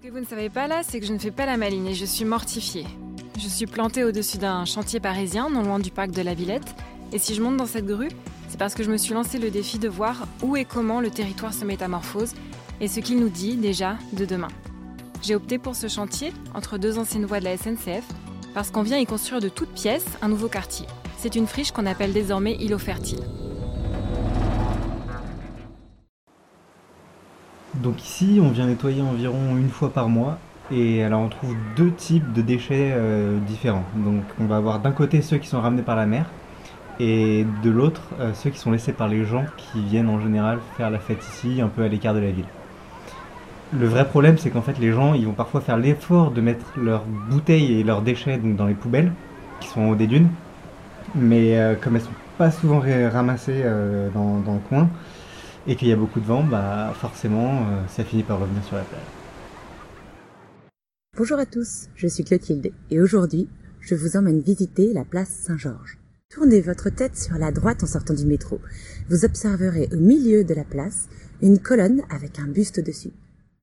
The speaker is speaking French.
Ce que vous ne savez pas là, c'est que je ne fais pas la maline et je suis mortifiée. Je suis plantée au-dessus d'un chantier parisien, non loin du parc de la Villette, et si je monte dans cette grue, c'est parce que je me suis lancé le défi de voir où et comment le territoire se métamorphose et ce qu'il nous dit déjà de demain. J'ai opté pour ce chantier, entre deux anciennes voies de la SNCF, parce qu'on vient y construire de toutes pièces un nouveau quartier. C'est une friche qu'on appelle désormais îlot fertile. Donc ici, on vient nettoyer environ une fois par mois. Et alors on trouve deux types de déchets euh, différents. Donc on va avoir d'un côté ceux qui sont ramenés par la mer et de l'autre euh, ceux qui sont laissés par les gens qui viennent en général faire la fête ici, un peu à l'écart de la ville. Le vrai problème, c'est qu'en fait, les gens, ils vont parfois faire l'effort de mettre leurs bouteilles et leurs déchets dans les poubelles, qui sont en haut des dunes. Mais euh, comme elles sont pas souvent ramassées dans, le coin, et qu'il y a beaucoup de vent, bah forcément, euh, ça finit par revenir sur la plage. Bonjour à tous, je suis Clotilde, et aujourd'hui, je vous emmène visiter la place Saint-Georges. Tournez votre tête sur la droite en sortant du métro. Vous observerez au milieu de la place une colonne avec un buste dessus.